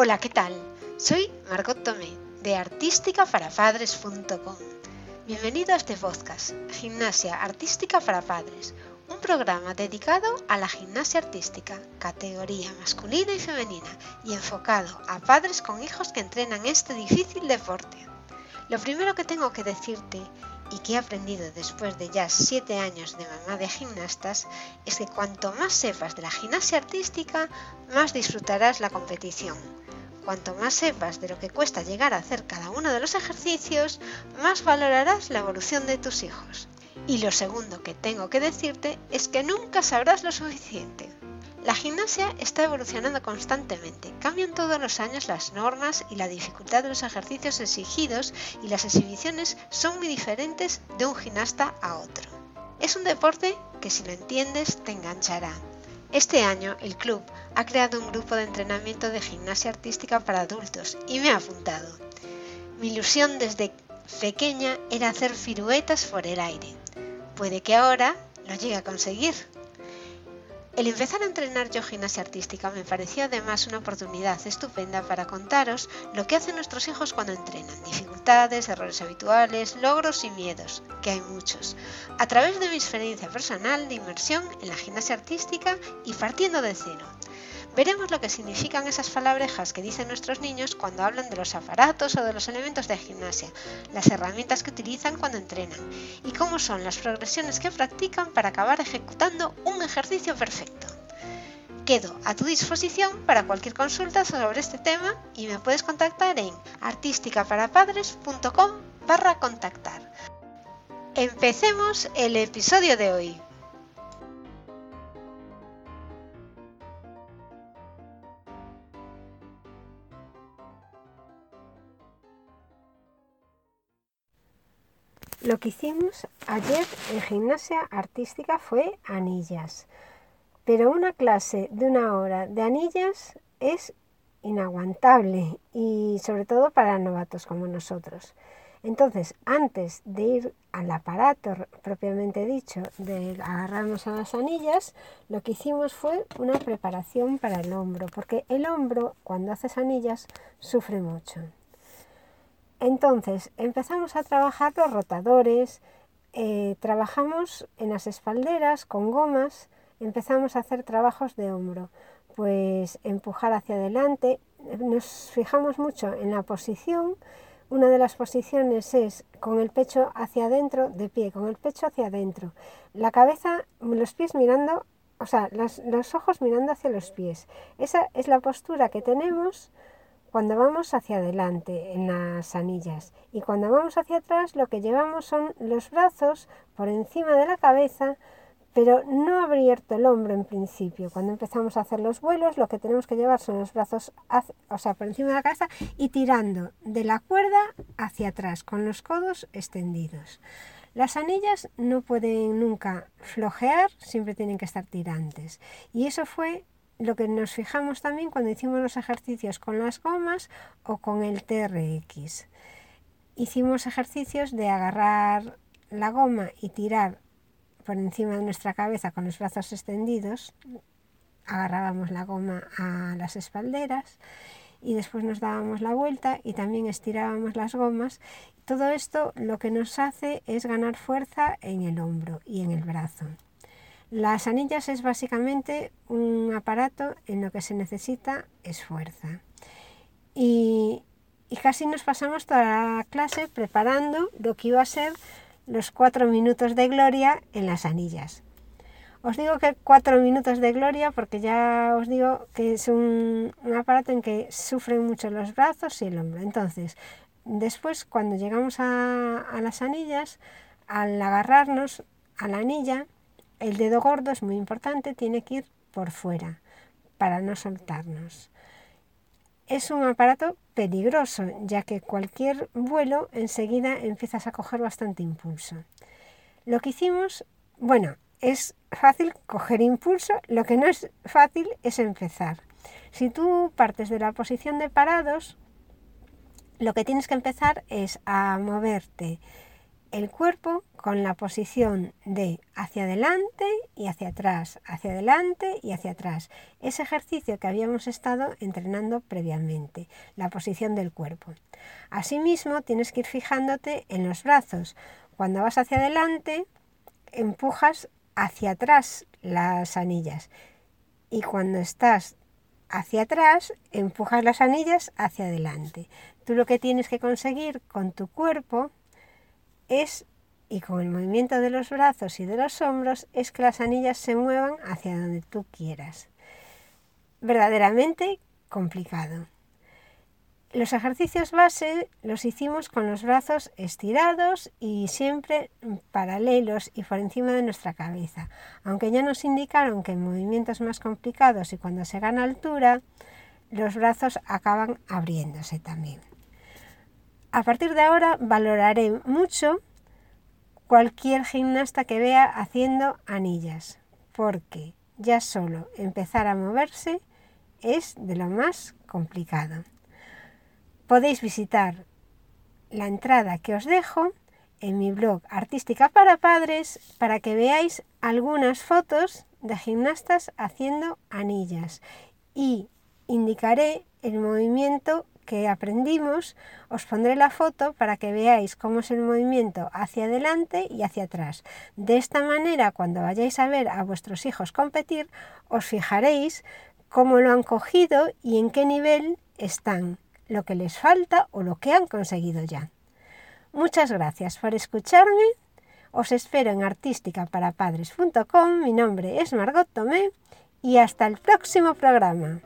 Hola, ¿qué tal? Soy Margot Tomé de artísticaparapadres.com. Bienvenido a este podcast, Gimnasia Artística para Padres, un programa dedicado a la gimnasia artística, categoría masculina y femenina, y enfocado a padres con hijos que entrenan este difícil deporte. Lo primero que tengo que decirte y que he aprendido después de ya 7 años de mamá de gimnastas es que cuanto más sepas de la gimnasia artística, más disfrutarás la competición Cuanto más sepas de lo que cuesta llegar a hacer cada uno de los ejercicios, más valorarás la evolución de tus hijos. Y lo segundo que tengo que decirte es que nunca sabrás lo suficiente. La gimnasia está evolucionando constantemente, cambian todos los años las normas y la dificultad de los ejercicios exigidos y las exhibiciones son muy diferentes de un gimnasta a otro. Es un deporte que si lo entiendes te enganchará. Este año el club ha creado un grupo de entrenamiento de gimnasia artística para adultos y me ha apuntado. Mi ilusión desde pequeña era hacer firuetas por el aire. Puede que ahora lo llegue a conseguir. El empezar a entrenar yo gimnasia artística me pareció además una oportunidad estupenda para contaros lo que hacen nuestros hijos cuando entrenan, dificultades, errores habituales, logros y miedos, que hay muchos, a través de mi experiencia personal de inmersión en la gimnasia artística y partiendo de cero. Veremos lo que significan esas palabrejas que dicen nuestros niños cuando hablan de los aparatos o de los elementos de gimnasia, las herramientas que utilizan cuando entrenan y cómo son las progresiones que practican para acabar ejecutando un ejercicio perfecto. Quedo a tu disposición para cualquier consulta sobre este tema y me puedes contactar en artísticaparapadres.com barra contactar. Empecemos el episodio de hoy. Lo que hicimos ayer en gimnasia artística fue anillas. Pero una clase de una hora de anillas es inaguantable y sobre todo para novatos como nosotros. Entonces, antes de ir al aparato propiamente dicho, de agarrarnos a las anillas, lo que hicimos fue una preparación para el hombro, porque el hombro, cuando haces anillas, sufre mucho. Entonces empezamos a trabajar los rotadores, eh, trabajamos en las espalderas con gomas, empezamos a hacer trabajos de hombro, pues empujar hacia adelante, nos fijamos mucho en la posición, una de las posiciones es con el pecho hacia adentro, de pie, con el pecho hacia adentro, la cabeza, los pies mirando, o sea, los ojos mirando hacia los pies. Esa es la postura que tenemos cuando vamos hacia adelante en las anillas y cuando vamos hacia atrás lo que llevamos son los brazos por encima de la cabeza pero no abierto el hombro en principio. Cuando empezamos a hacer los vuelos, lo que tenemos que llevar son los brazos o sea, por encima de la cabeza y tirando de la cuerda hacia atrás, con los codos extendidos. Las anillas no pueden nunca flojear, siempre tienen que estar tirantes. Y eso fue lo que nos fijamos también cuando hicimos los ejercicios con las gomas o con el TRX. Hicimos ejercicios de agarrar la goma y tirar por encima de nuestra cabeza con los brazos extendidos. Agarrábamos la goma a las espalderas y después nos dábamos la vuelta y también estirábamos las gomas. Todo esto lo que nos hace es ganar fuerza en el hombro y en el brazo. Las anillas es básicamente un aparato en lo que se necesita es fuerza. Y, casi nos pasamos toda la clase preparando lo que iba a ser los cuatro minutos de gloria en las anillas. Os digo que cuatro minutos de gloria porque ya os digo que es un, aparato en que sufren mucho los brazos y el hombro. Entonces, después cuando llegamos a, a las anillas, al agarrarnos a la anilla, el dedo gordo es muy importante, tiene que ir por fuera para no soltarnos. Es un aparato peligroso, ya que cualquier vuelo enseguida empiezas a coger bastante impulso. Lo que hicimos, bueno, es fácil coger impulso, lo que no es fácil es empezar. Si tú partes de la posición de parados, lo que tienes que empezar es a moverte el cuerpo con la posición de hacia adelante y hacia atrás, hacia adelante y hacia atrás. Ese ejercicio que habíamos estado entrenando previamente, la posición del cuerpo. Asimismo, tienes que ir fijándote en los brazos. Cuando vas hacia adelante, empujas hacia atrás las anillas y cuando estás hacia atrás, empujas las anillas hacia adelante. Tú lo que tienes que conseguir con tu cuerpo es, y con el movimiento de los brazos y de los hombros, es que las anillas se muevan hacia donde tú quieras. Verdaderamente complicado. Los ejercicios base los hicimos con los brazos estirados y siempre paralelos y por encima de nuestra cabeza, aunque ya nos indicaron que en movimientos más complicados y cuando se gana altura, los brazos acaban abriéndose también. A partir de ahora valoraré mucho cualquier gimnasta que vea haciendo anillas, porque ya solo empezar a moverse es de lo más complicado. Podéis visitar la entrada que os dejo en mi blog Artística para Padres para que veáis algunas fotos de gimnastas haciendo anillas y indicaré el movimiento que aprendimos, os pondré la foto para que veáis cómo es el movimiento hacia adelante y hacia atrás. De esta manera, cuando vayáis a ver a vuestros hijos competir, os fijaréis cómo lo han cogido y en qué nivel están, lo que les falta o lo que han conseguido ya. Muchas gracias por escucharme. Os espero en artísticaparapadres.com. Mi nombre es Margot Tomé y hasta el próximo programa.